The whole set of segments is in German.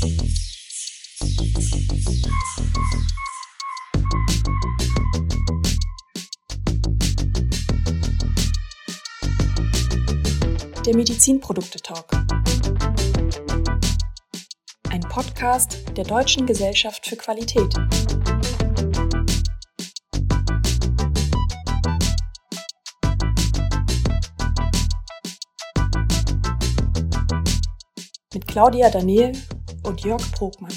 Der Medizinprodukte-Talk. Ein Podcast der Deutschen Gesellschaft für Qualität. Mit Claudia Daniel und Jörg Progmann.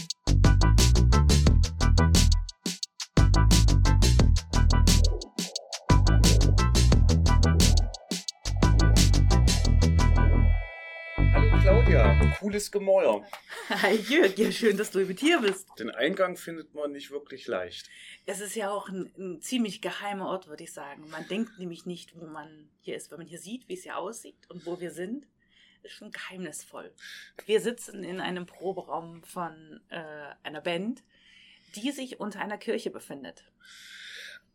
Hallo Claudia, cooles Gemäuer. Hi Jörg, ja schön, dass du mit hier bist. Den Eingang findet man nicht wirklich leicht. Es ist ja auch ein, ein ziemlich geheimer Ort, würde ich sagen. Man denkt nämlich nicht, wo man hier ist. Wenn man hier sieht, wie es hier aussieht und wo wir sind, ist schon geheimnisvoll. Wir sitzen in einem Proberaum von äh, einer Band, die sich unter einer Kirche befindet.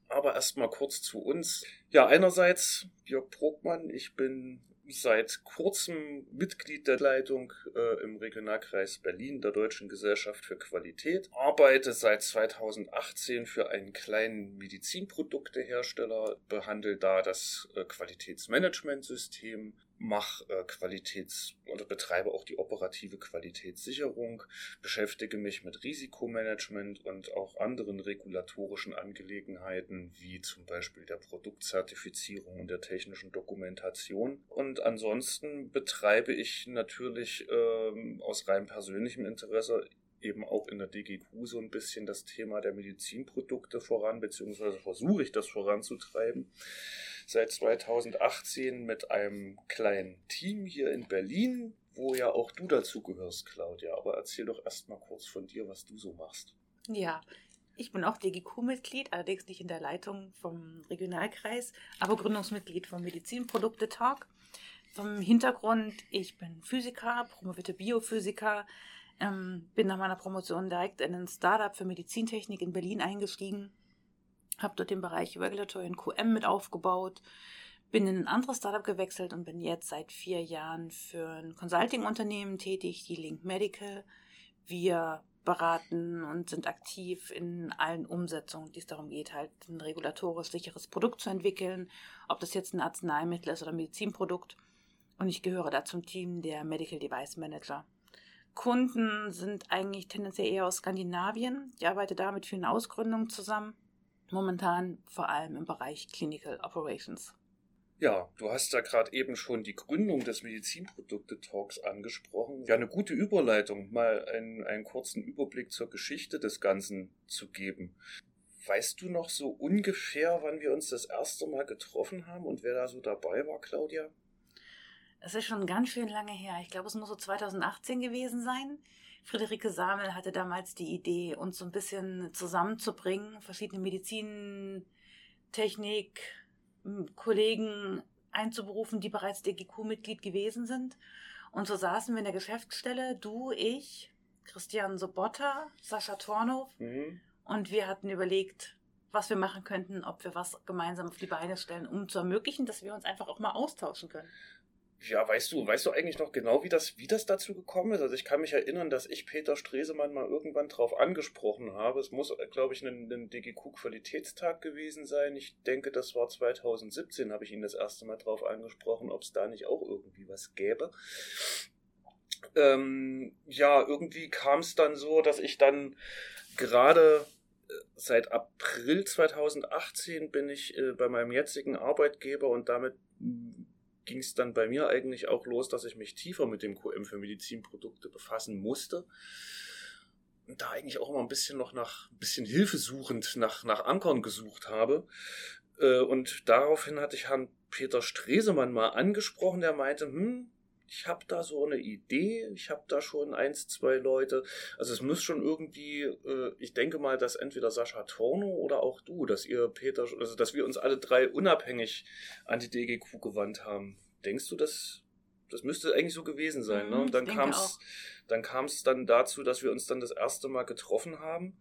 Aber erstmal kurz zu uns. Ja, einerseits Jörg Brogmann, ich bin seit kurzem Mitglied der Leitung äh, im Regionalkreis Berlin der Deutschen Gesellschaft für Qualität, arbeite seit 2018 für einen kleinen Medizinproduktehersteller, behandle da das äh, Qualitätsmanagementsystem, mache äh, Qualitäts- oder betreibe auch die operative Qualitätssicherung, beschäftige mich mit Risikomanagement und auch anderen regulatorischen Angelegenheiten, wie zum Beispiel der Produktzertifizierung und der technischen Dokumentation. Und ansonsten betreibe ich natürlich ähm, aus rein persönlichem Interesse eben auch in der DGQ so ein bisschen das Thema der Medizinprodukte voran, beziehungsweise versuche ich das voranzutreiben seit 2018 mit einem kleinen Team hier in Berlin, wo ja auch du dazu gehörst, Claudia. Aber erzähl doch erst mal kurz von dir, was du so machst. Ja, ich bin auch DGQ-Mitglied, allerdings nicht in der Leitung vom Regionalkreis, aber Gründungsmitglied vom Medizinprodukte-Talk. Vom Hintergrund, ich bin Physiker, promovierte Biophysiker, ähm, bin nach meiner Promotion direkt in ein Startup für Medizintechnik in Berlin eingestiegen habe dort den Bereich Regulatory und QM mit aufgebaut, bin in ein anderes Startup gewechselt und bin jetzt seit vier Jahren für ein Consulting-Unternehmen tätig, die Link Medical. Wir beraten und sind aktiv in allen Umsetzungen, die es darum geht, halt ein regulatorisch sicheres Produkt zu entwickeln, ob das jetzt ein Arzneimittel ist oder ein Medizinprodukt. Und ich gehöre da zum Team der Medical Device Manager. Kunden sind eigentlich tendenziell eher aus Skandinavien. Ich arbeite da mit vielen Ausgründungen zusammen momentan vor allem im Bereich Clinical Operations. Ja, du hast ja gerade eben schon die Gründung des Medizinprodukte-Talks angesprochen. Ja, eine gute Überleitung, mal einen, einen kurzen Überblick zur Geschichte des Ganzen zu geben. Weißt du noch so ungefähr, wann wir uns das erste Mal getroffen haben und wer da so dabei war, Claudia? Es ist schon ganz schön lange her. Ich glaube, es muss so 2018 gewesen sein. Friederike Samel hatte damals die Idee, uns so ein bisschen zusammenzubringen, verschiedene Medizintechnik, Kollegen einzuberufen, die bereits DGQ-Mitglied gewesen sind. Und so saßen wir in der Geschäftsstelle, du, ich, Christian Sobotta, Sascha Tornow, mhm. und wir hatten überlegt, was wir machen könnten, ob wir was gemeinsam auf die Beine stellen, um zu ermöglichen, dass wir uns einfach auch mal austauschen können. Ja, weißt du, weißt du eigentlich noch genau, wie das, wie das dazu gekommen ist? Also ich kann mich erinnern, dass ich Peter Stresemann mal irgendwann drauf angesprochen habe. Es muss, glaube ich, ein, ein DGQ-Qualitätstag gewesen sein. Ich denke, das war 2017, habe ich ihn das erste Mal drauf angesprochen, ob es da nicht auch irgendwie was gäbe. Ähm, ja, irgendwie kam es dann so, dass ich dann gerade äh, seit April 2018 bin ich äh, bei meinem jetzigen Arbeitgeber und damit ging es dann bei mir eigentlich auch los, dass ich mich tiefer mit dem QM für Medizinprodukte befassen musste. Und da eigentlich auch immer ein bisschen noch nach, ein bisschen hilfesuchend nach, nach Ankern gesucht habe. Äh, und daraufhin hatte ich Herrn Peter Stresemann mal angesprochen, der meinte, hm, ich habe da so eine Idee, ich habe da schon eins, zwei Leute. Also es muss schon irgendwie, äh, ich denke mal, dass entweder Sascha Torno oder auch du, dass ihr Peter, also dass wir uns alle drei unabhängig an die DGQ gewandt haben. Denkst du, dass das müsste eigentlich so gewesen sein, mhm, ne? Und dann kam es, dann kam es dann dazu, dass wir uns dann das erste Mal getroffen haben.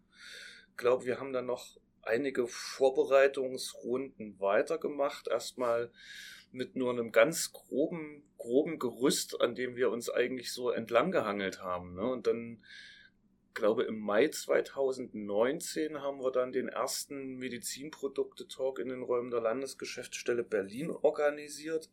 Ich glaube, wir haben dann noch einige Vorbereitungsrunden weitergemacht. Erstmal mit nur einem ganz groben, groben Gerüst, an dem wir uns eigentlich so entlang gehangelt haben. Ne? Und dann glaube, im Mai 2019 haben wir dann den ersten Medizinprodukte-Talk in den Räumen der Landesgeschäftsstelle Berlin organisiert,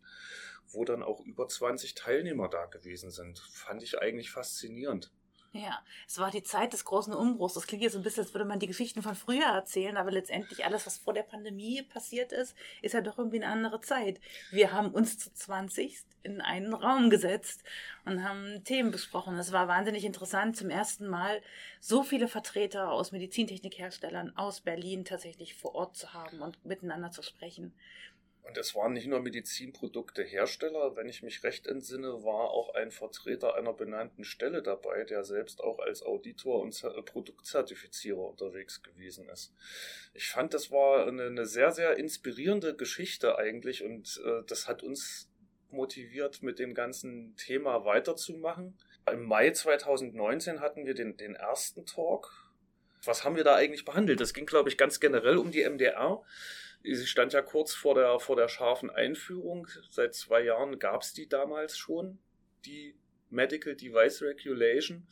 wo dann auch über 20 Teilnehmer da gewesen sind. Fand ich eigentlich faszinierend. Ja, es war die Zeit des großen Umbruchs. Das klingt jetzt ein bisschen, als würde man die Geschichten von früher erzählen, aber letztendlich alles, was vor der Pandemie passiert ist, ist ja doch irgendwie eine andere Zeit. Wir haben uns zu 20 in einen Raum gesetzt und haben Themen besprochen. Es war wahnsinnig interessant, zum ersten Mal so viele Vertreter aus Medizintechnikherstellern aus Berlin tatsächlich vor Ort zu haben und miteinander zu sprechen. Und es waren nicht nur Medizinproduktehersteller, wenn ich mich recht entsinne, war auch ein Vertreter einer benannten Stelle dabei, der selbst auch als Auditor und äh, Produktzertifizierer unterwegs gewesen ist. Ich fand, das war eine, sehr, sehr inspirierende Geschichte eigentlich und äh, das hat uns motiviert, mit dem ganzen Thema weiterzumachen. Im Mai 2019 hatten wir den, den ersten Talk. Was haben wir da eigentlich behandelt? Das ging, glaube ich, ganz generell um die MDR. Sie stand ja kurz vor der, vor der scharfen Einführung. Seit zwei Jahren gab es die damals schon, die Medical Device Regulation,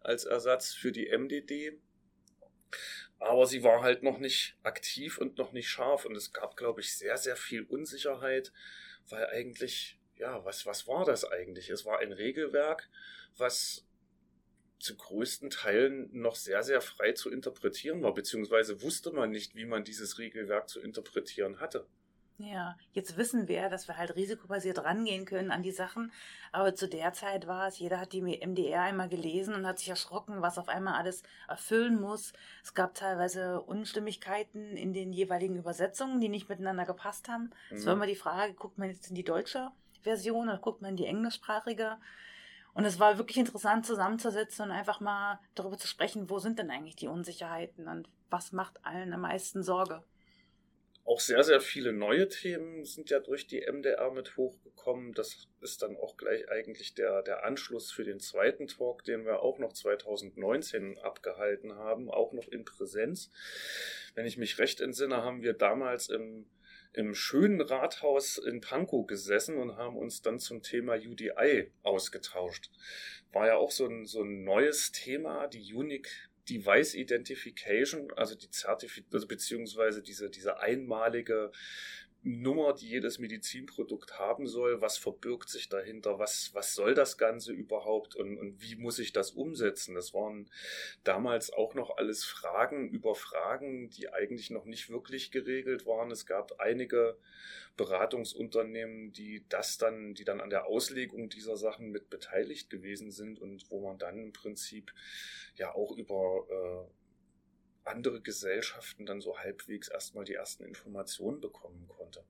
als Ersatz für die MDD. Aber sie war halt noch nicht aktiv und noch nicht scharf. Und es gab, glaube ich, sehr, sehr viel Unsicherheit, weil eigentlich, ja, was, was war das eigentlich? Es war ein Regelwerk, was zu größten Teilen noch sehr, sehr frei zu interpretieren war, beziehungsweise wusste man nicht, wie man dieses Regelwerk zu interpretieren hatte. Ja, jetzt wissen wir, dass wir halt risikobasiert rangehen können an die Sachen. Aber zu der Zeit war es, jeder hat die MDR einmal gelesen und hat sich erschrocken, was auf einmal alles erfüllen muss. Es gab teilweise Unstimmigkeiten in den jeweiligen Übersetzungen, die nicht miteinander gepasst haben. Es mhm. war immer die Frage, guckt man jetzt in die deutsche Version oder guckt man in die englischsprachige? Und es war wirklich interessant zusammenzusitzen und einfach mal darüber zu sprechen, wo sind denn eigentlich die Unsicherheiten und was macht allen am meisten Sorge. Auch sehr, sehr viele neue Themen sind ja durch die MDR mit hochgekommen. Das ist dann auch gleich eigentlich der, der Anschluss für den zweiten Talk, den wir auch noch 2019 abgehalten haben, auch noch in Präsenz. Wenn ich mich recht entsinne, haben wir damals im im schönen Rathaus in Pankow gesessen und haben uns dann zum Thema UDI ausgetauscht. War ja auch so ein, so ein neues Thema, die Unique Device Identification, also die Zertifizierung, also beziehungsweise diese, diese einmalige Nummer, die jedes Medizinprodukt haben soll, was verbirgt sich dahinter, was, was soll das Ganze überhaupt und, und wie muss ich das umsetzen? Das waren damals auch noch alles Fragen über Fragen, die eigentlich noch nicht wirklich geregelt waren. Es gab einige Beratungsunternehmen, die das dann, die dann an der Auslegung dieser Sachen mit beteiligt gewesen sind und wo man dann im Prinzip ja auch über äh, andere Gesellschaften dann so halbwegs erstmal die ersten Informationen bekommen konnte.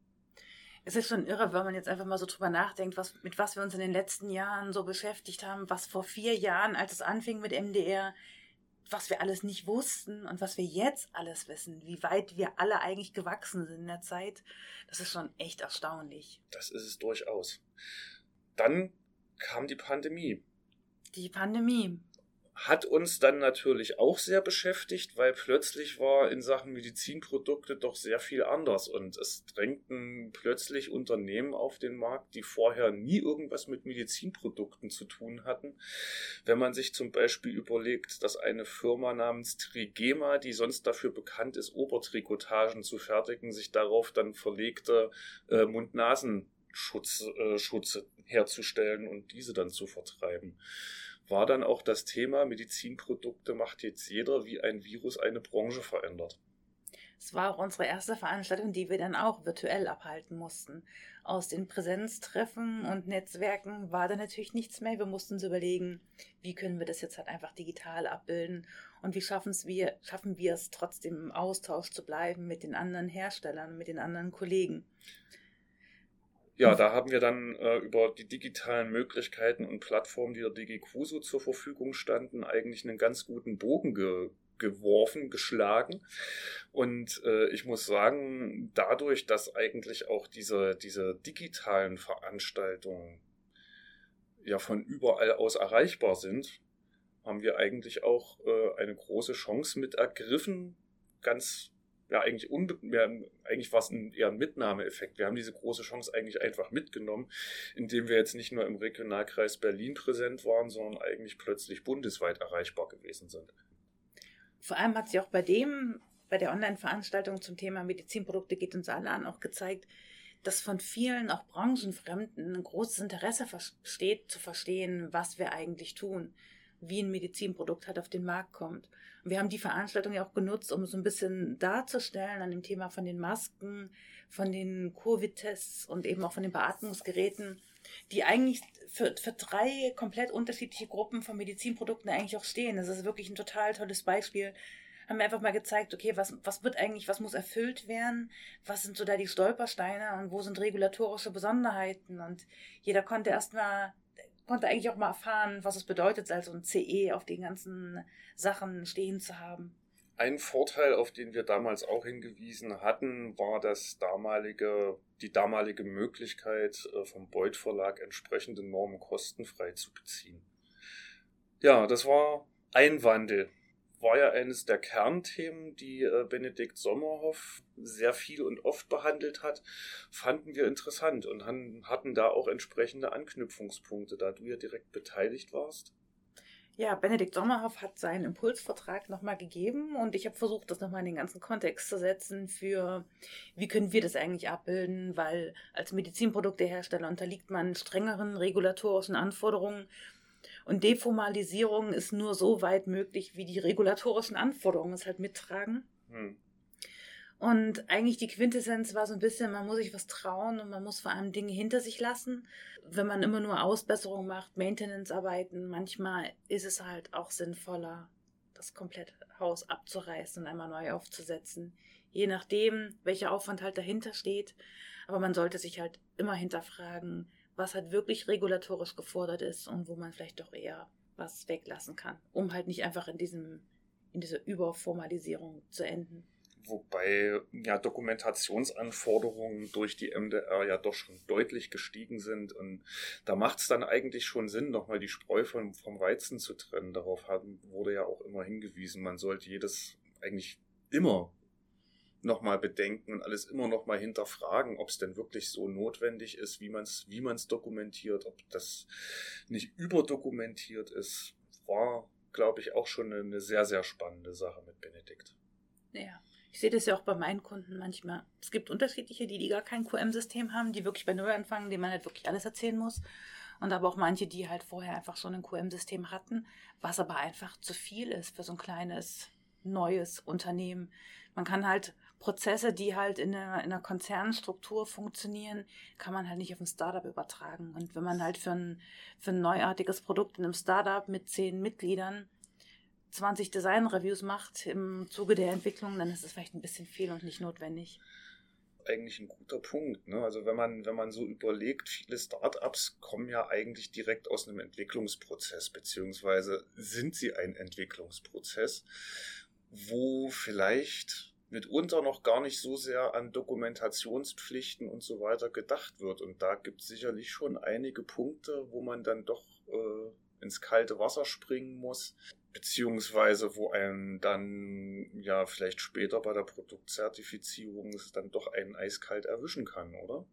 Es ist schon irre, wenn man jetzt einfach mal so drüber nachdenkt, was, mit was wir uns in den letzten Jahren so beschäftigt haben, was vor vier Jahren, als es anfing mit MDR, was wir alles nicht wussten und was wir jetzt alles wissen, wie weit wir alle eigentlich gewachsen sind in der Zeit, das ist schon echt erstaunlich. Das ist es durchaus. Dann kam die Pandemie. Die Pandemie hat uns dann natürlich auch sehr beschäftigt, weil plötzlich war in Sachen Medizinprodukte doch sehr viel anders und es drängten plötzlich Unternehmen auf den Markt, die vorher nie irgendwas mit Medizinprodukten zu tun hatten. Wenn man sich zum Beispiel überlegt, dass eine Firma namens Trigema, die sonst dafür bekannt ist, Obertrikotagen zu fertigen, sich darauf dann verlegte äh, Mund-Nasen-Schutze äh, herzustellen und diese dann zu vertreiben war dann auch das Thema Medizinprodukte macht jetzt jeder, wie ein Virus eine Branche verändert. Es war auch unsere erste Veranstaltung, die wir dann auch virtuell abhalten mussten. Aus den Präsenztreffen und Netzwerken war da natürlich nichts mehr. Wir mussten uns überlegen, wie können wir das jetzt halt einfach digital abbilden und wie wir, schaffen wir es trotzdem im Austausch zu bleiben mit den anderen Herstellern, mit den anderen Kollegen. Ja, da haben wir dann äh, über die digitalen Möglichkeiten und Plattformen, die der DigiQuso zur Verfügung standen, eigentlich einen ganz guten Bogen ge geworfen, geschlagen. Und äh, ich muss sagen, dadurch, dass eigentlich auch diese, diese digitalen Veranstaltungen ja von überall aus erreichbar sind, haben wir eigentlich auch äh, eine große Chance mit ergriffen, ganz ja, eigentlich, eigentlich war es ein, eher ein Mitnahmeeffekt. Wir haben diese große Chance eigentlich einfach mitgenommen, indem wir jetzt nicht nur im Regionalkreis Berlin präsent waren, sondern eigentlich plötzlich bundesweit erreichbar gewesen sind. Vor allem hat sich auch bei dem, bei der Online-Veranstaltung zum Thema Medizinprodukte geht uns alle an auch gezeigt, dass von vielen, auch Branchenfremden, ein großes Interesse besteht, zu verstehen, was wir eigentlich tun, wie ein Medizinprodukt halt auf den Markt kommt. Wir haben die Veranstaltung ja auch genutzt, um so ein bisschen darzustellen an dem Thema von den Masken, von den Covid-Tests und eben auch von den Beatmungsgeräten, die eigentlich für, für drei komplett unterschiedliche Gruppen von Medizinprodukten eigentlich auch stehen. Das ist wirklich ein total tolles Beispiel, haben wir einfach mal gezeigt, okay, was, was wird eigentlich, was muss erfüllt werden, was sind so da die Stolpersteine und wo sind regulatorische Besonderheiten? Und jeder konnte erstmal konnte eigentlich auch mal erfahren, was es bedeutet, also ein CE auf den ganzen Sachen stehen zu haben. Ein Vorteil, auf den wir damals auch hingewiesen hatten, war das damalige, die damalige Möglichkeit, äh, vom Beuth Verlag entsprechende Normen kostenfrei zu beziehen. Ja, das war ein Wandel war ja eines der Kernthemen, die äh, Benedikt Sommerhoff sehr viel und oft behandelt hat, fanden wir interessant und hatten da auch entsprechende Anknüpfungspunkte, da du ja direkt beteiligt warst. Ja, Benedikt Sommerhoff hat seinen Impulsvertrag nochmal gegeben und ich habe versucht, das nochmal in den ganzen Kontext zu setzen für, wie können wir das eigentlich abbilden, weil als Medizinproduktehersteller unterliegt man strengeren regulatorischen Anforderungen und Deformalisierung ist nur so weit möglich, wie die regulatorischen Anforderungen es halt mittragen. Hm. Und eigentlich die Quintessenz war so ein bisschen, man muss sich was trauen und man muss vor allem Dinge hinter sich lassen. Wenn man immer nur Ausbesserungen macht, Maintenance-Arbeiten, manchmal ist es halt auch sinnvoller, das komplette Haus abzureißen und einmal neu aufzusetzen. Je nachdem, welcher Aufwand halt dahinter steht. Aber man sollte sich halt immer hinterfragen, was halt wirklich regulatorisch gefordert ist und wo man vielleicht doch eher was weglassen kann, um halt nicht einfach in diesem in dieser Überformalisierung zu enden. Wobei ja Dokumentationsanforderungen durch die MDR ja doch schon deutlich gestiegen sind und da macht es dann eigentlich schon Sinn, nochmal die Spreu vom, vom Weizen zu trennen. Darauf haben, wurde ja auch immer hingewiesen, man sollte jedes eigentlich immer nochmal bedenken und alles immer nochmal hinterfragen, ob es denn wirklich so notwendig ist, wie man es wie man's dokumentiert, ob das nicht überdokumentiert ist, war, glaube ich, auch schon eine sehr, sehr spannende Sache mit Benedikt. Ja. Ich sehe das ja auch bei meinen Kunden manchmal. Es gibt unterschiedliche, die, die gar kein QM-System haben, die wirklich bei Null anfangen, denen man halt wirklich alles erzählen muss. Und aber auch manche, die halt vorher einfach schon ein QM-System hatten, was aber einfach zu viel ist für so ein kleines, neues Unternehmen. Man kann halt Prozesse, die halt in einer, in einer Konzernstruktur funktionieren, kann man halt nicht auf ein Startup übertragen. Und wenn man halt für ein, für ein neuartiges Produkt in einem Startup mit zehn Mitgliedern 20 Design-Reviews macht im Zuge der Entwicklung, dann ist es vielleicht ein bisschen viel und nicht notwendig eigentlich ein guter Punkt. Ne? Also wenn man, wenn man so überlegt, viele Startups kommen ja eigentlich direkt aus einem Entwicklungsprozess, beziehungsweise sind sie ein Entwicklungsprozess, wo vielleicht mitunter noch gar nicht so sehr an Dokumentationspflichten und so weiter gedacht wird. Und da gibt es sicherlich schon einige Punkte, wo man dann doch äh, ins kalte Wasser springen muss, beziehungsweise wo einem dann ja vielleicht später bei der Produktzertifizierung es dann doch einen eiskalt erwischen kann, oder?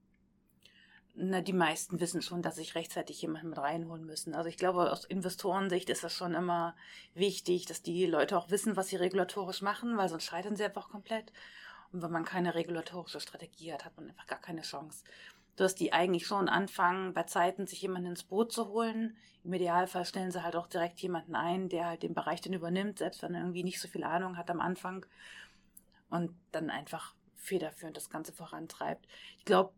Na, die meisten wissen schon, dass sich rechtzeitig jemanden mit reinholen müssen. Also ich glaube, aus Investorensicht ist das schon immer wichtig, dass die Leute auch wissen, was sie regulatorisch machen, weil sonst scheitern sie einfach komplett. Und wenn man keine regulatorische Strategie hat, hat man einfach gar keine Chance. Dass die eigentlich schon anfangen, bei Zeiten sich jemanden ins Boot zu holen. Im Idealfall stellen sie halt auch direkt jemanden ein, der halt den Bereich dann übernimmt, selbst wenn er irgendwie nicht so viel Ahnung hat am Anfang. Und dann einfach federführend das Ganze vorantreibt. Ich glaube,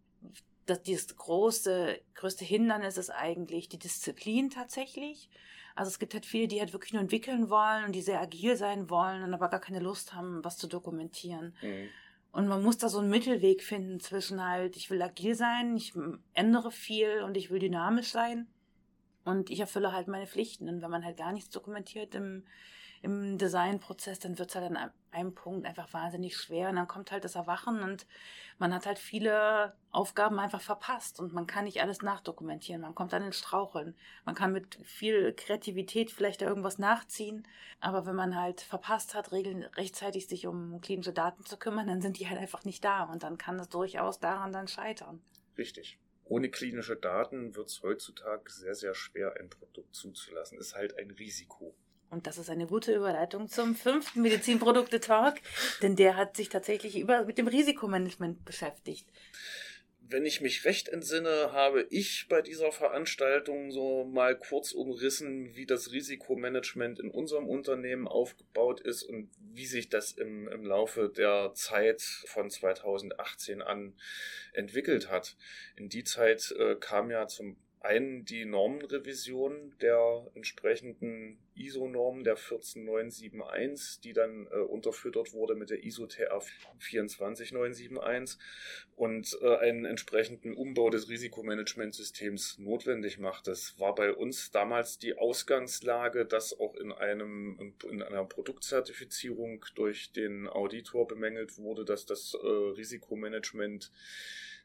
das, das große, größte Hindernis ist eigentlich die Disziplin tatsächlich. Also es gibt halt viele, die halt wirklich nur entwickeln wollen und die sehr agil sein wollen und aber gar keine Lust haben, was zu dokumentieren. Mhm. Und man muss da so einen Mittelweg finden zwischen halt, ich will agil sein, ich ändere viel und ich will dynamisch sein und ich erfülle halt meine Pflichten. Und wenn man halt gar nichts dokumentiert im, im Designprozess, dann wird es halt an einem Punkt einfach wahnsinnig schwer und dann kommt halt das Erwachen und man hat halt viele Aufgaben einfach verpasst und man kann nicht alles nachdokumentieren. Man kommt dann in Straucheln. Man kann mit viel Kreativität vielleicht da irgendwas nachziehen, aber wenn man halt verpasst hat, regeln, rechtzeitig sich um klinische Daten zu kümmern, dann sind die halt einfach nicht da und dann kann es durchaus daran dann scheitern. Richtig. Ohne klinische Daten wird es heutzutage sehr, sehr schwer, ein Produkt zuzulassen. Ist halt ein Risiko. Und das ist eine gute Überleitung zum fünften Medizinprodukte-Talk, denn der hat sich tatsächlich über, mit dem Risikomanagement beschäftigt. Wenn ich mich recht entsinne, habe ich bei dieser Veranstaltung so mal kurz umrissen, wie das Risikomanagement in unserem Unternehmen aufgebaut ist und wie sich das im, im Laufe der Zeit von 2018 an entwickelt hat. In die Zeit äh, kam ja zum einen die Normenrevision der entsprechenden ISO-Norm der 14971, die dann äh, unterfüttert wurde mit der ISO TR 24971 und äh, einen entsprechenden Umbau des Risikomanagementsystems notwendig macht. Das war bei uns damals die Ausgangslage, dass auch in einem in einer Produktzertifizierung durch den Auditor bemängelt wurde, dass das äh, Risikomanagement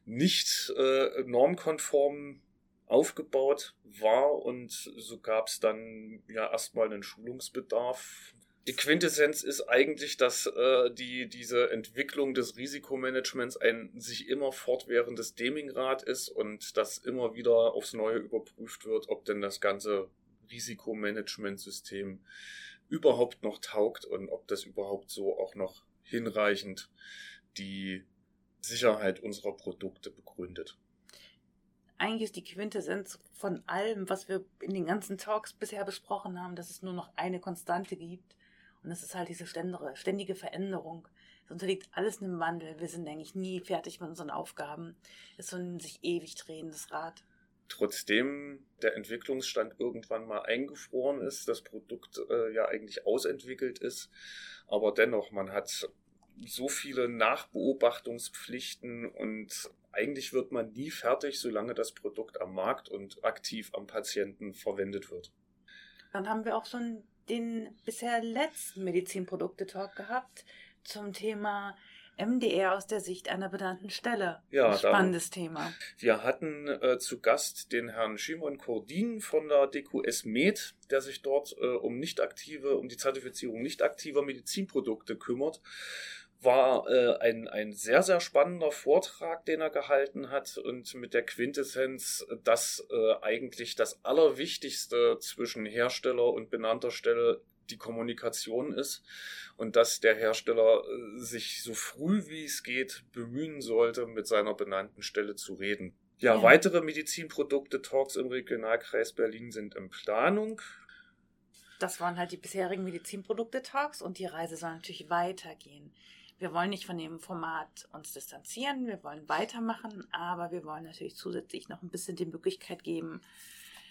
nicht äh, normkonform aufgebaut war und so gab es dann ja erstmal einen Schulungsbedarf. Die Quintessenz ist eigentlich, dass äh, die, diese Entwicklung des Risikomanagements ein sich immer fortwährendes Demingrad ist und dass immer wieder aufs Neue überprüft wird, ob denn das ganze Risikomanagementsystem überhaupt noch taugt und ob das überhaupt so auch noch hinreichend die Sicherheit unserer Produkte begründet eigentlich ist die Quintessenz von allem, was wir in den ganzen Talks bisher besprochen haben, dass es nur noch eine Konstante gibt. Und das ist halt diese ständige Veränderung. Es unterliegt alles einem Wandel. Wir sind eigentlich nie fertig mit unseren Aufgaben. Es ist so ein sich ewig drehendes Rad. Trotzdem der Entwicklungsstand irgendwann mal eingefroren ist, das Produkt äh, ja eigentlich ausentwickelt ist, aber dennoch, man hat so viele Nachbeobachtungspflichten und eigentlich wird man nie fertig, solange das Produkt am Markt und aktiv am Patienten verwendet wird. Dann haben wir auch schon den bisher letzten Medizinprodukte-Talk gehabt zum Thema MDR aus der Sicht einer benannten Stelle. Ja, Ein spannendes dann, Thema. Wir hatten äh, zu Gast den Herrn Shimon Kordin von der DQS Med, der sich dort äh, um nicht aktive, um die Zertifizierung nicht aktiver Medizinprodukte kümmert war äh, ein, ein sehr, sehr spannender Vortrag, den er gehalten hat und mit der Quintessenz, dass äh, eigentlich das Allerwichtigste zwischen Hersteller und benannter Stelle die Kommunikation ist und dass der Hersteller äh, sich so früh wie es geht bemühen sollte, mit seiner benannten Stelle zu reden. Ja, ja. weitere Medizinprodukte-Talks im Regionalkreis Berlin sind in Planung. Das waren halt die bisherigen Medizinprodukte-Talks und die Reise soll natürlich weitergehen wir wollen nicht von dem Format uns distanzieren, wir wollen weitermachen, aber wir wollen natürlich zusätzlich noch ein bisschen die Möglichkeit geben,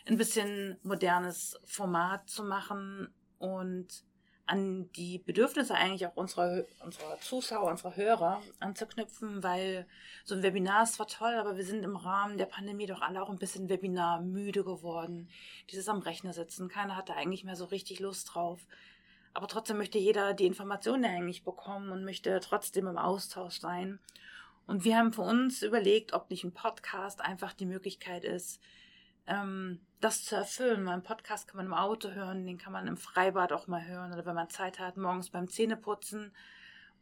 ein bisschen modernes Format zu machen und an die Bedürfnisse eigentlich auch unserer, unserer Zuschauer, unserer Hörer anzuknüpfen, weil so ein Webinar ist zwar toll, aber wir sind im Rahmen der Pandemie doch alle auch ein bisschen Webinar müde geworden. Dieses am Rechner sitzen, keiner hatte eigentlich mehr so richtig Lust drauf. Aber trotzdem möchte jeder die Informationen eigentlich bekommen und möchte trotzdem im Austausch sein. Und wir haben für uns überlegt, ob nicht ein Podcast einfach die Möglichkeit ist, ähm, das zu erfüllen. Weil einen Podcast kann man im Auto hören, den kann man im Freibad auch mal hören oder wenn man Zeit hat, morgens beim Zähneputzen.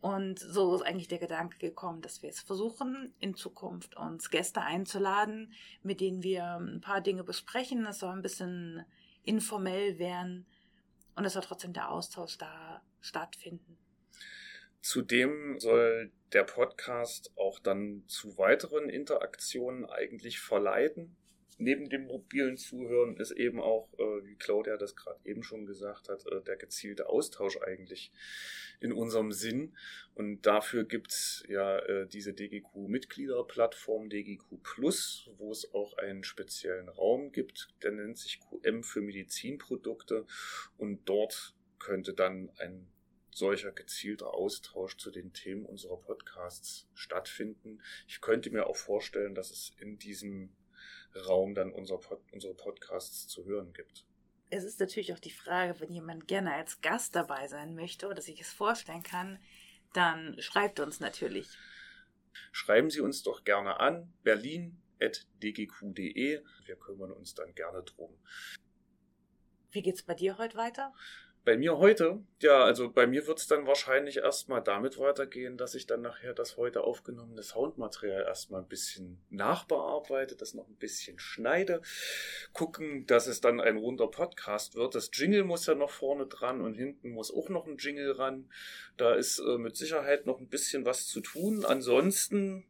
Und so ist eigentlich der Gedanke gekommen, dass wir es versuchen, in Zukunft uns Gäste einzuladen, mit denen wir ein paar Dinge besprechen. Es soll ein bisschen informell werden und es soll trotzdem der Austausch da stattfinden. Zudem soll der Podcast auch dann zu weiteren Interaktionen eigentlich verleiten neben dem mobilen Zuhören ist eben auch, äh, wie Claudia das gerade eben schon gesagt hat, äh, der gezielte Austausch eigentlich in unserem Sinn. Und dafür gibt's ja äh, diese DGQ-Mitgliederplattform DGQ Plus, wo es auch einen speziellen Raum gibt, der nennt sich QM für Medizinprodukte. Und dort könnte dann ein solcher gezielter Austausch zu den Themen unserer Podcasts stattfinden. Ich könnte mir auch vorstellen, dass es in diesem Raum dann unser Pod, unsere Podcasts zu hören gibt. es ist natürlich auch die Frage, wenn jemand gerne als Gast dabei sein möchte oder sich es vorstellen kann, dann schreibt uns natürlich. Schreiben Sie uns doch gerne an, berlin.dgq.de. Wir kümmern uns dann gerne drum. Wie geht's bei dir heute weiter? Bei mir heute, ja, also bei mir wird es dann wahrscheinlich erstmal damit weitergehen, dass ich dann nachher das heute aufgenommene Soundmaterial erstmal ein bisschen nachbearbeite, das noch ein bisschen schneide, gucken, dass es dann ein runder Podcast wird. Das Jingle muss ja noch vorne dran und hinten muss auch noch ein Jingle ran. Da ist äh, mit Sicherheit noch ein bisschen was zu tun. Ansonsten,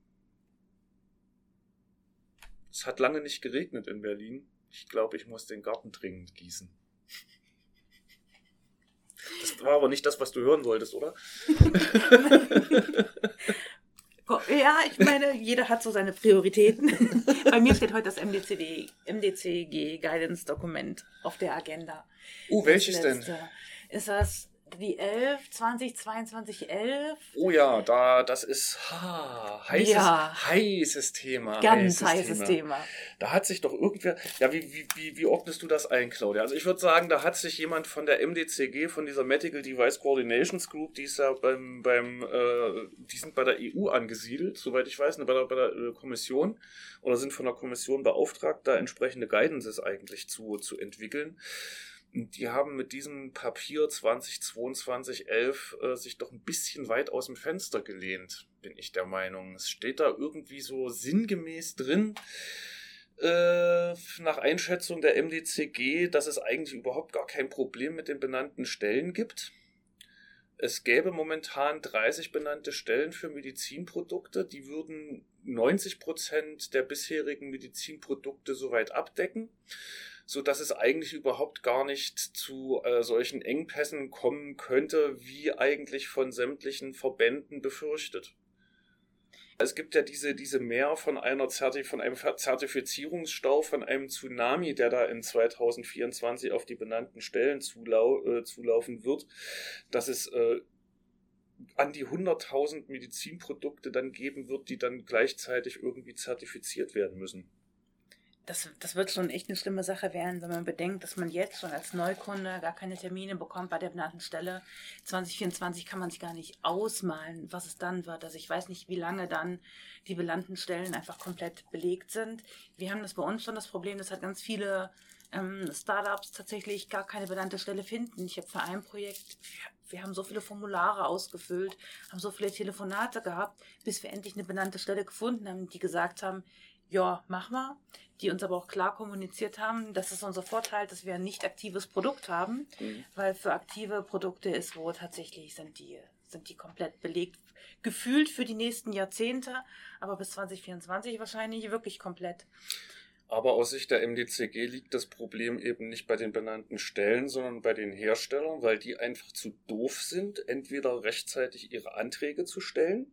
es hat lange nicht geregnet in Berlin. Ich glaube, ich muss den Garten dringend gießen. Das war aber nicht das, was du hören wolltest, oder? Ja, ich meine, jeder hat so seine Prioritäten. Bei mir steht heute das MDCD, MDCG Guidance Dokument auf der Agenda. Uh, welches denn? Ist das die 11, 2022, 11. Oh ja, da, das ist ha, heißes, ja. heißes Thema. Ganz heißes, heißes Thema. Thema. Da hat sich doch irgendwer, ja, wie, wie, wie, wie ordnest du das ein, Claudia? Also ich würde sagen, da hat sich jemand von der MDCG, von dieser Medical Device Coordinations Group, die ist ja beim, beim äh, die sind bei der EU angesiedelt, soweit ich weiß, ne, bei der, bei der äh, Kommission oder sind von der Kommission beauftragt, da entsprechende Guidances eigentlich zu, zu entwickeln die haben mit diesem Papier 2022 11 äh, sich doch ein bisschen weit aus dem Fenster gelehnt, bin ich der Meinung. Es steht da irgendwie so sinngemäß drin, äh, nach Einschätzung der MDCG, dass es eigentlich überhaupt gar kein Problem mit den benannten Stellen gibt. Es gäbe momentan 30 benannte Stellen für Medizinprodukte, die würden 90 Prozent der bisherigen Medizinprodukte soweit abdecken so dass es eigentlich überhaupt gar nicht zu äh, solchen Engpässen kommen könnte, wie eigentlich von sämtlichen Verbänden befürchtet. Es gibt ja diese, diese mehr von einer Zertif von einem Zertifizierungsstau, von einem Tsunami, der da in 2024 auf die benannten Stellen zulau äh, zulaufen wird, dass es äh, an die 100.000 Medizinprodukte dann geben wird, die dann gleichzeitig irgendwie zertifiziert werden müssen das, das wird schon echt eine schlimme Sache werden, wenn man bedenkt, dass man jetzt schon als Neukunde gar keine Termine bekommt bei der benannten Stelle. 2024 kann man sich gar nicht ausmalen, was es dann wird. Also ich weiß nicht, wie lange dann die benannten Stellen einfach komplett belegt sind. Wir haben das bei uns schon das Problem, dass halt ganz viele ähm, Startups tatsächlich gar keine benannte Stelle finden. Ich habe für ein Projekt, wir haben so viele Formulare ausgefüllt, haben so viele Telefonate gehabt, bis wir endlich eine benannte Stelle gefunden haben, die gesagt haben, ja, mach mal, die uns aber auch klar kommuniziert haben, das ist unser Vorteil, dass wir ein nicht aktives Produkt haben, mhm. weil für aktive Produkte ist wo tatsächlich sind die, sind die komplett belegt, gefühlt für die nächsten Jahrzehnte, aber bis 2024 wahrscheinlich wirklich komplett. Aber aus Sicht der MDCG liegt das Problem eben nicht bei den benannten Stellen, sondern bei den Herstellern, weil die einfach zu doof sind, entweder rechtzeitig ihre Anträge zu stellen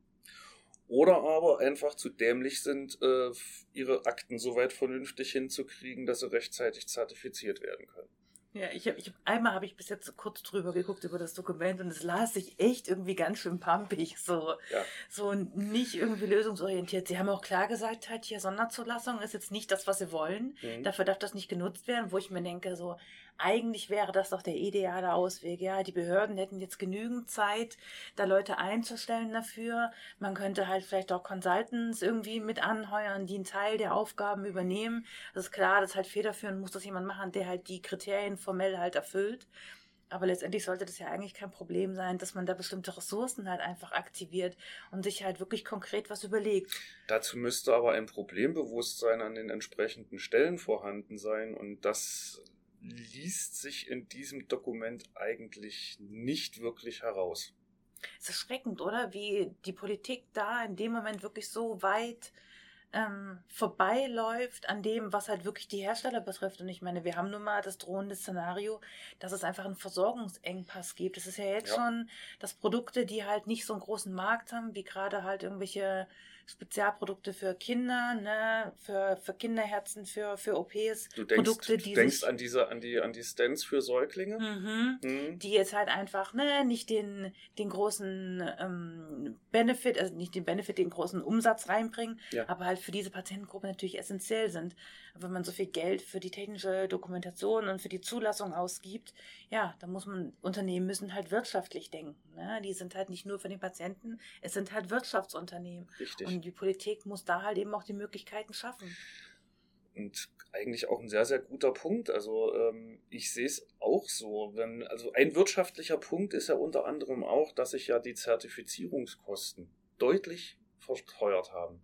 oder aber einfach zu dämlich sind, äh, ihre Akten so weit vernünftig hinzukriegen, dass sie rechtzeitig zertifiziert werden können. Ja, ich habe ich hab, einmal habe ich bis jetzt kurz drüber geguckt über das Dokument und es las sich echt irgendwie ganz schön pampig, so, ja. so nicht irgendwie lösungsorientiert. Sie haben auch klar gesagt, halt hier Sonderzulassung ist jetzt nicht das, was sie wollen. Mhm. Dafür darf das nicht genutzt werden, wo ich mir denke, so, eigentlich wäre das doch der ideale Ausweg. Ja, die Behörden hätten jetzt genügend Zeit, da Leute einzustellen dafür. Man könnte halt vielleicht auch Consultants irgendwie mit anheuern, die einen Teil der Aufgaben übernehmen. Das ist klar, das halt federführend muss das jemand machen, der halt die Kriterien formell halt erfüllt. Aber letztendlich sollte das ja eigentlich kein Problem sein, dass man da bestimmte Ressourcen halt einfach aktiviert und sich halt wirklich konkret was überlegt. Dazu müsste aber ein Problembewusstsein an den entsprechenden Stellen vorhanden sein und das liest sich in diesem Dokument eigentlich nicht wirklich heraus. Es ist erschreckend, oder? Wie die Politik da in dem Moment wirklich so weit ähm, vorbeiläuft an dem, was halt wirklich die Hersteller betrifft. Und ich meine, wir haben nun mal das drohende Szenario, dass es einfach einen Versorgungsengpass gibt. Es ist ja jetzt ja. schon, dass Produkte, die halt nicht so einen großen Markt haben, wie gerade halt irgendwelche Spezialprodukte für Kinder, ne, für, für Kinderherzen, für, für OPs. Du denkst, Produkte, du denkst an diese, an die, an die Stents für Säuglinge? Mhm, mhm. Die jetzt halt einfach, ne, nicht den, den großen ähm, Benefit, also nicht den Benefit, den großen Umsatz reinbringen, ja. aber halt für diese Patientengruppe natürlich essentiell sind. Wenn man so viel Geld für die technische Dokumentation und für die Zulassung ausgibt, ja, da muss man, Unternehmen müssen halt wirtschaftlich denken. Ne? Die sind halt nicht nur für den Patienten, es sind halt Wirtschaftsunternehmen. Richtig. Und die Politik muss da halt eben auch die Möglichkeiten schaffen. Und eigentlich auch ein sehr, sehr guter Punkt. Also ähm, ich sehe es auch so. Wenn, also ein wirtschaftlicher Punkt ist ja unter anderem auch, dass sich ja die Zertifizierungskosten deutlich versteuert haben.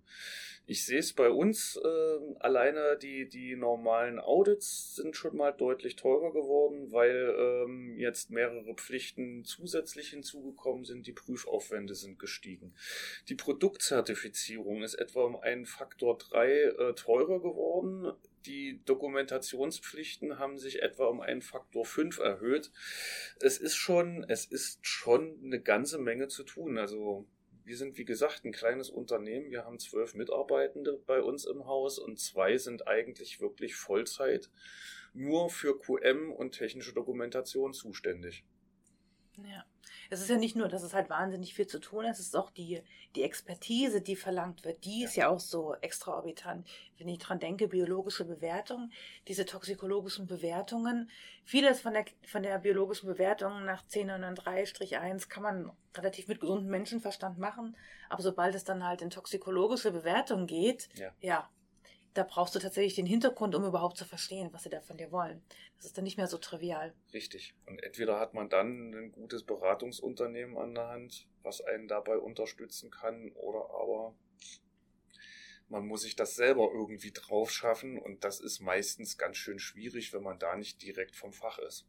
Ich sehe es bei uns, äh, alleine die, die normalen Audits sind schon mal deutlich teurer geworden, weil ähm, jetzt mehrere Pflichten zusätzlich hinzugekommen sind, die Prüfaufwände sind gestiegen. Die Produktzertifizierung ist etwa um einen Faktor 3 äh, teurer geworden. Die Dokumentationspflichten haben sich etwa um einen Faktor 5 erhöht. Es ist schon, es ist schon eine ganze Menge zu tun. Also wir sind, wie gesagt, ein kleines Unternehmen. Wir haben zwölf Mitarbeitende bei uns im Haus und zwei sind eigentlich wirklich Vollzeit nur für QM und technische Dokumentation zuständig. Ja. Es ist ja nicht nur, dass es halt wahnsinnig viel zu tun ist, es ist auch die, die Expertise, die verlangt wird, die ist ja auch so extraorbitant. Wenn ich dran denke, biologische Bewertung, diese toxikologischen Bewertungen, vieles von der, von der biologischen Bewertung nach 1003-1 kann man relativ mit gesundem Menschenverstand machen, aber sobald es dann halt in toxikologische Bewertung geht, ja, ja da brauchst du tatsächlich den Hintergrund, um überhaupt zu verstehen, was sie da von dir wollen. Das ist dann nicht mehr so trivial. Richtig. Und entweder hat man dann ein gutes Beratungsunternehmen an der Hand, was einen dabei unterstützen kann, oder aber man muss sich das selber irgendwie drauf schaffen und das ist meistens ganz schön schwierig, wenn man da nicht direkt vom Fach ist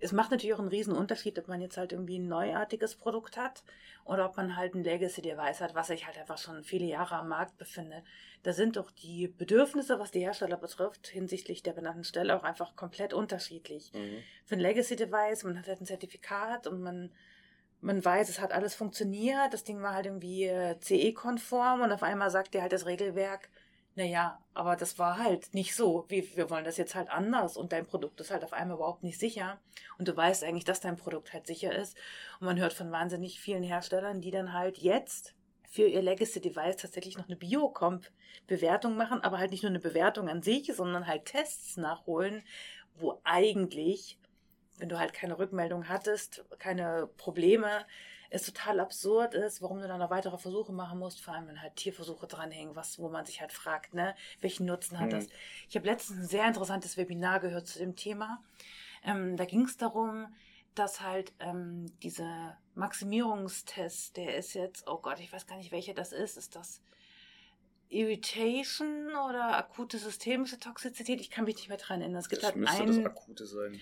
es macht natürlich auch einen riesen Unterschied, ob man jetzt halt irgendwie ein neuartiges Produkt hat oder ob man halt ein Legacy-Device hat, was sich halt einfach schon viele Jahre am Markt befindet. Da sind doch die Bedürfnisse, was die Hersteller betrifft, hinsichtlich der benannten Stelle auch einfach komplett unterschiedlich. Mhm. Für ein Legacy-Device, man hat halt ein Zertifikat und man, man weiß, es hat alles funktioniert, das Ding war halt irgendwie äh, CE-konform und auf einmal sagt dir halt das Regelwerk, naja, aber das war halt nicht so. Wir, wir wollen das jetzt halt anders und dein Produkt ist halt auf einmal überhaupt nicht sicher. Und du weißt eigentlich, dass dein Produkt halt sicher ist. Und man hört von wahnsinnig vielen Herstellern, die dann halt jetzt für ihr Legacy Device tatsächlich noch eine Biocomp-Bewertung machen, aber halt nicht nur eine Bewertung an sich, sondern halt Tests nachholen, wo eigentlich, wenn du halt keine Rückmeldung hattest, keine Probleme, es total absurd ist, warum du dann noch weitere Versuche machen musst, vor allem wenn halt Tierversuche dranhängen, was, wo man sich halt fragt, ne, welchen Nutzen hat mhm. das? Ich habe letztens ein sehr interessantes Webinar gehört zu dem Thema. Ähm, da ging es darum, dass halt ähm, dieser Maximierungstest, der ist jetzt, oh Gott, ich weiß gar nicht, welcher das ist, ist das Irritation oder akute systemische Toxizität? Ich kann mich nicht mehr dran erinnern. Es gibt das halt müsste einen, das akute sein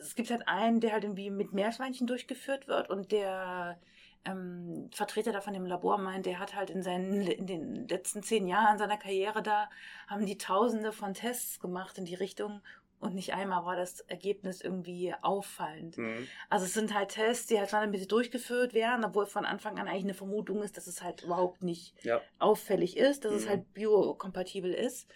es gibt halt einen, der halt irgendwie mit Meerschweinchen durchgeführt wird und der ähm, Vertreter da von dem Labor meint, der hat halt in seinen in den letzten zehn Jahren seiner Karriere da haben die Tausende von Tests gemacht in die Richtung und nicht einmal war das Ergebnis irgendwie auffallend. Mhm. Also es sind halt Tests, die halt schon ein bisschen durchgeführt werden, obwohl von Anfang an eigentlich eine Vermutung ist, dass es halt überhaupt nicht ja. auffällig ist, dass mhm. es halt biokompatibel ist.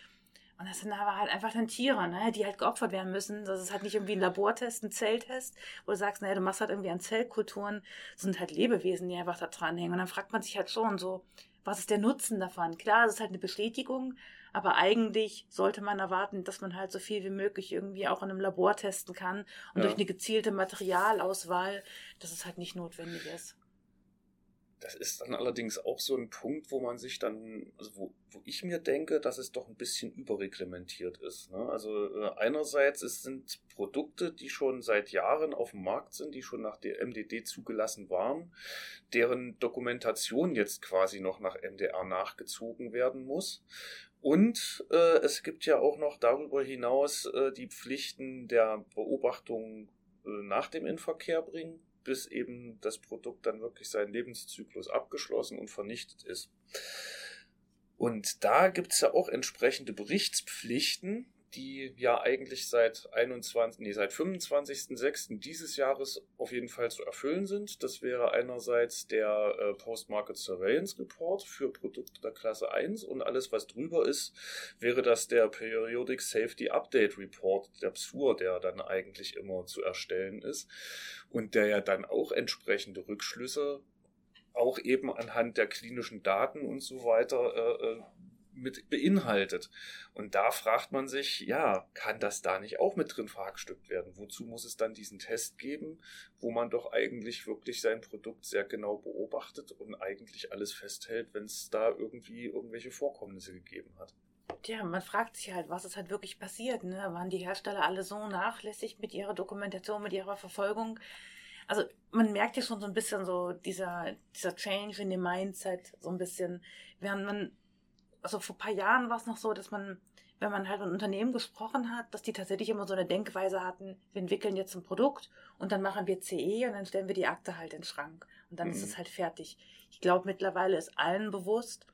Und das sind aber halt einfach dann Tiere, ne, die halt geopfert werden müssen. Das ist halt nicht irgendwie ein Labortest, ein Zelltest, wo du sagst, naja, du machst halt irgendwie an Zellkulturen. Das sind halt Lebewesen, die einfach da dranhängen. Und dann fragt man sich halt schon so, was ist der Nutzen davon? Klar, es ist halt eine Bestätigung, aber eigentlich sollte man erwarten, dass man halt so viel wie möglich irgendwie auch in einem Labor testen kann und ja. durch eine gezielte Materialauswahl, dass es halt nicht notwendig ist. Das ist dann allerdings auch so ein Punkt, wo man sich dann, also wo, wo ich mir denke, dass es doch ein bisschen überreglementiert ist. Ne? Also äh, einerseits es sind Produkte, die schon seit Jahren auf dem Markt sind, die schon nach der MDD zugelassen waren, deren Dokumentation jetzt quasi noch nach MDR nachgezogen werden muss. Und äh, es gibt ja auch noch darüber hinaus äh, die Pflichten der Beobachtung äh, nach dem Inverkehr bringen bis eben das Produkt dann wirklich seinen Lebenszyklus abgeschlossen und vernichtet ist. Und da gibt es ja auch entsprechende Berichtspflichten, die ja eigentlich seit 21, nee, seit 25.06. dieses Jahres auf jeden Fall zu erfüllen sind. Das wäre einerseits der äh, Post-Market Surveillance Report für Produkte der Klasse 1 und alles, was drüber ist, wäre das der Periodic Safety Update Report, der PSUR, der dann eigentlich immer zu erstellen ist und der ja dann auch entsprechende Rückschlüsse auch eben anhand der klinischen Daten und so weiter äh, äh mit beinhaltet. Und da fragt man sich, ja, kann das da nicht auch mit drin verhackstückt werden? Wozu muss es dann diesen Test geben, wo man doch eigentlich wirklich sein Produkt sehr genau beobachtet und eigentlich alles festhält, wenn es da irgendwie irgendwelche Vorkommnisse gegeben hat? Tja, man fragt sich halt, was ist halt wirklich passiert. Ne? Waren die Hersteller alle so nachlässig mit ihrer Dokumentation, mit ihrer Verfolgung? Also man merkt ja schon so ein bisschen so dieser, dieser Change in dem Mindset, so ein bisschen, während man also vor ein paar Jahren war es noch so, dass man, wenn man halt mit Unternehmen gesprochen hat, dass die tatsächlich immer so eine Denkweise hatten, wir entwickeln jetzt ein Produkt und dann machen wir CE und dann stellen wir die Akte halt in den Schrank und dann mhm. ist es halt fertig. Ich glaube, mittlerweile ist allen bewusst,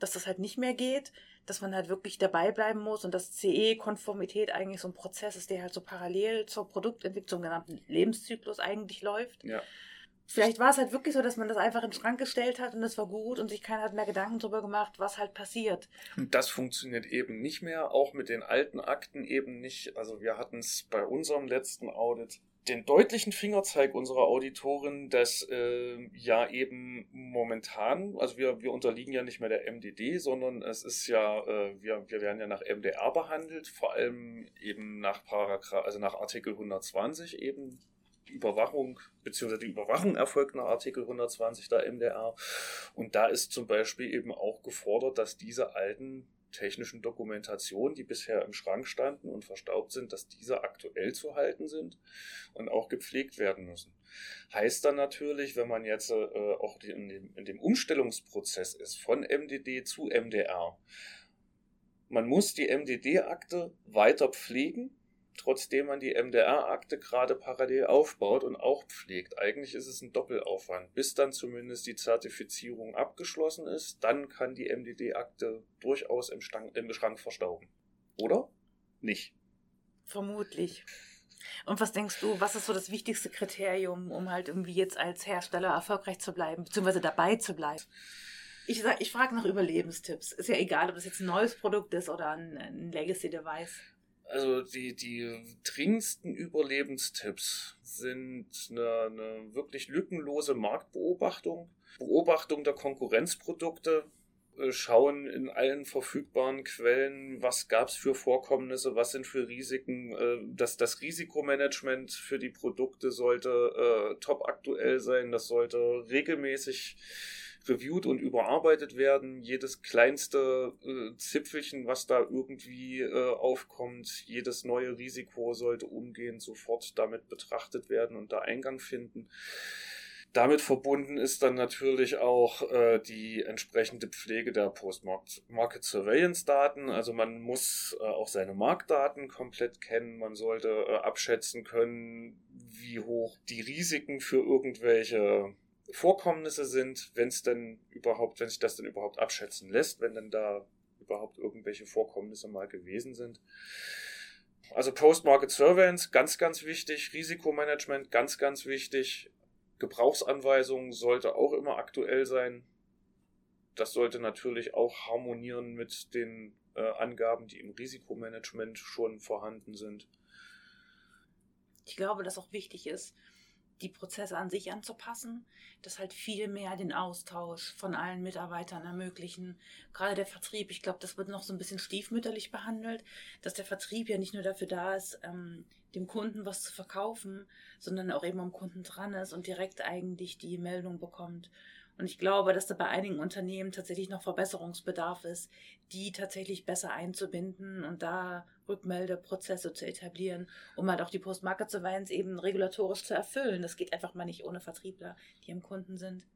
dass das halt nicht mehr geht, dass man halt wirklich dabei bleiben muss und dass CE-Konformität eigentlich so ein Prozess ist, der halt so parallel zur Produktentwicklung, zum gesamten Lebenszyklus eigentlich läuft. Ja. Vielleicht war es halt wirklich so, dass man das einfach in den Schrank gestellt hat und es war gut und sich keiner hat mehr Gedanken darüber gemacht, was halt passiert. Das funktioniert eben nicht mehr, auch mit den alten Akten eben nicht. Also wir hatten es bei unserem letzten Audit den deutlichen Fingerzeig unserer Auditorin, dass äh, ja eben momentan, also wir, wir unterliegen ja nicht mehr der MDD, sondern es ist ja, äh, wir, wir werden ja nach MDR behandelt, vor allem eben nach Paragraph, also nach Artikel 120 eben Überwachung, beziehungsweise die Überwachung erfolgt nach Artikel 120 der MDR. Und da ist zum Beispiel eben auch gefordert, dass diese alten technischen Dokumentationen, die bisher im Schrank standen und verstaubt sind, dass diese aktuell zu halten sind und auch gepflegt werden müssen. Heißt dann natürlich, wenn man jetzt äh, auch in dem, in dem Umstellungsprozess ist von MDD zu MDR, man muss die MDD-Akte weiter pflegen, trotzdem man die MDR-Akte gerade parallel aufbaut und auch pflegt. Eigentlich ist es ein Doppelaufwand, bis dann zumindest die Zertifizierung abgeschlossen ist. Dann kann die MDD-Akte durchaus im, Stang, im Schrank verstauben. Oder? Nicht. Vermutlich. Und was denkst du, was ist so das wichtigste Kriterium, um halt irgendwie jetzt als Hersteller erfolgreich zu bleiben, beziehungsweise dabei zu bleiben? Ich, ich frage nach Überlebenstipps. Ist ja egal, ob das jetzt ein neues Produkt ist oder ein, ein Legacy-Device. Also die, die dringendsten Überlebenstipps sind eine, eine wirklich lückenlose Marktbeobachtung, Beobachtung der Konkurrenzprodukte, äh, schauen in allen verfügbaren Quellen, was gab es für Vorkommnisse, was sind für Risiken. Äh, das, das Risikomanagement für die Produkte sollte äh, top aktuell sein, das sollte regelmäßig reviewed und überarbeitet werden. Jedes kleinste äh, Zipfelchen, was da irgendwie äh, aufkommt, jedes neue Risiko sollte umgehend sofort damit betrachtet werden und da Eingang finden. Damit verbunden ist dann natürlich auch äh, die entsprechende Pflege der Post-Market Surveillance Daten. Also man muss äh, auch seine Marktdaten komplett kennen. Man sollte äh, abschätzen können, wie hoch die Risiken für irgendwelche Vorkommnisse sind, wenn es denn überhaupt, wenn sich das denn überhaupt abschätzen lässt, wenn dann da überhaupt irgendwelche Vorkommnisse mal gewesen sind. Also Post-Market Surveillance, ganz, ganz wichtig. Risikomanagement, ganz, ganz wichtig. Gebrauchsanweisungen sollte auch immer aktuell sein. Das sollte natürlich auch harmonieren mit den äh, Angaben, die im Risikomanagement schon vorhanden sind. Ich glaube, dass auch wichtig ist, die Prozesse an sich anzupassen, das halt viel mehr den Austausch von allen Mitarbeitern ermöglichen. Gerade der Vertrieb, ich glaube, das wird noch so ein bisschen stiefmütterlich behandelt, dass der Vertrieb ja nicht nur dafür da ist, ähm, dem Kunden was zu verkaufen, sondern auch eben am Kunden dran ist und direkt eigentlich die Meldung bekommt. Und ich glaube, dass da bei einigen Unternehmen tatsächlich noch Verbesserungsbedarf ist, die tatsächlich besser einzubinden und da Rückmeldeprozesse zu etablieren, um halt auch die Post-Market Surveillance eben regulatorisch zu erfüllen. Das geht einfach mal nicht ohne Vertriebler, die am Kunden sind.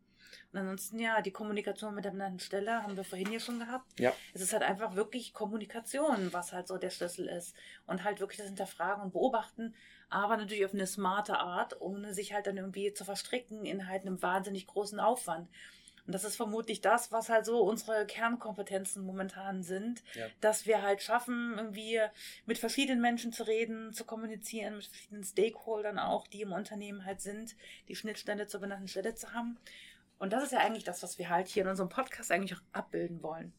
Und ansonsten ja, die Kommunikation mit der benannten Stelle haben wir vorhin hier schon gehabt. Ja. Es ist halt einfach wirklich Kommunikation, was halt so der Schlüssel ist. Und halt wirklich das Hinterfragen und Beobachten, aber natürlich auf eine smarte Art, ohne sich halt dann irgendwie zu verstricken in halt einem wahnsinnig großen Aufwand. Und Und das ist vermutlich das, was halt so unsere Kernkompetenzen momentan sind, ja. dass wir halt schaffen, irgendwie mit verschiedenen Menschen zu reden, zu kommunizieren, mit verschiedenen Stakeholdern auch, die im Unternehmen halt sind, die Schnittstelle zur benannten Stelle zu haben. Und das ist ja eigentlich das, was wir halt hier in unserem Podcast eigentlich auch abbilden wollen.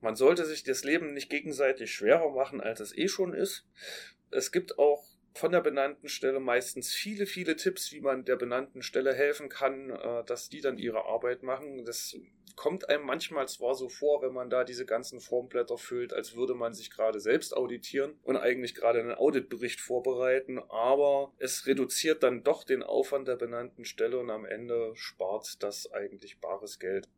Man sollte sich das Leben nicht gegenseitig schwerer machen, als es eh schon ist. Es gibt auch von der benannten Stelle meistens viele, viele Tipps, wie man der benannten Stelle helfen kann, äh, dass die dann ihre Arbeit machen. Das kommt einem manchmal zwar so vor, wenn man da diese ganzen Formblätter füllt, als würde man sich gerade selbst auditieren und eigentlich gerade einen Auditbericht vorbereiten, aber es reduziert dann doch den Aufwand der benannten Stelle und am Ende spart das eigentlich bares Geld.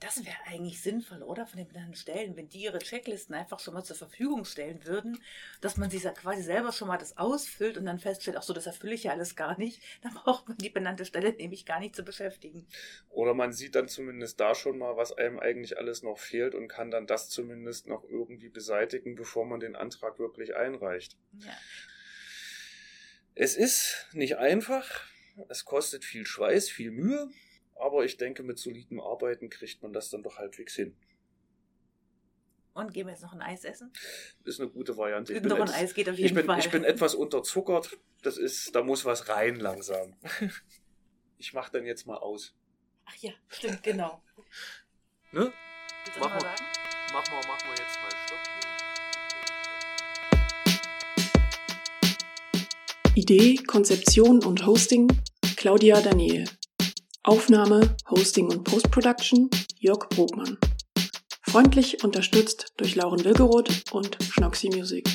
Das wäre eigentlich sinnvoll, oder? Von den benannten Stellen, wenn die ihre Checklisten einfach schon mal zur Verfügung stellen würden, dass man sich quasi selber schon mal das ausfüllt und dann feststellt, ach so, das erfülle ich ja alles gar nicht. Dann braucht man die benannte Stelle nämlich gar nicht zu beschäftigen. Oder man sieht dann zumindest da schon mal, was einem eigentlich alles noch fehlt und kann dann das zumindest noch irgendwie beseitigen, bevor man den Antrag wirklich einreicht. Ja. Es ist nicht einfach. Es kostet viel Schweiß, viel Mühe. Aber ich denke, mit solidem Arbeiten kriegt man das dann doch halbwegs hin. Und gehen wir jetzt noch ein Eis essen? Ist eine gute Variante. Ich bin, noch ein Eis geht auf jeden ich bin, Fall. ich bin etwas unterzuckert. Das ist, da muss was rein langsam. Ich mach dann jetzt mal aus. Ach ja, stimmt, genau. Ne? Mach mal, mach mal, mach mal jetzt mal Stopp. Idee, Konzeption und Hosting Claudia Daniel. Aufnahme, Hosting und Postproduction Jörg Brogmann. Freundlich unterstützt durch Lauren Wilgeroth und Schnoxy Music.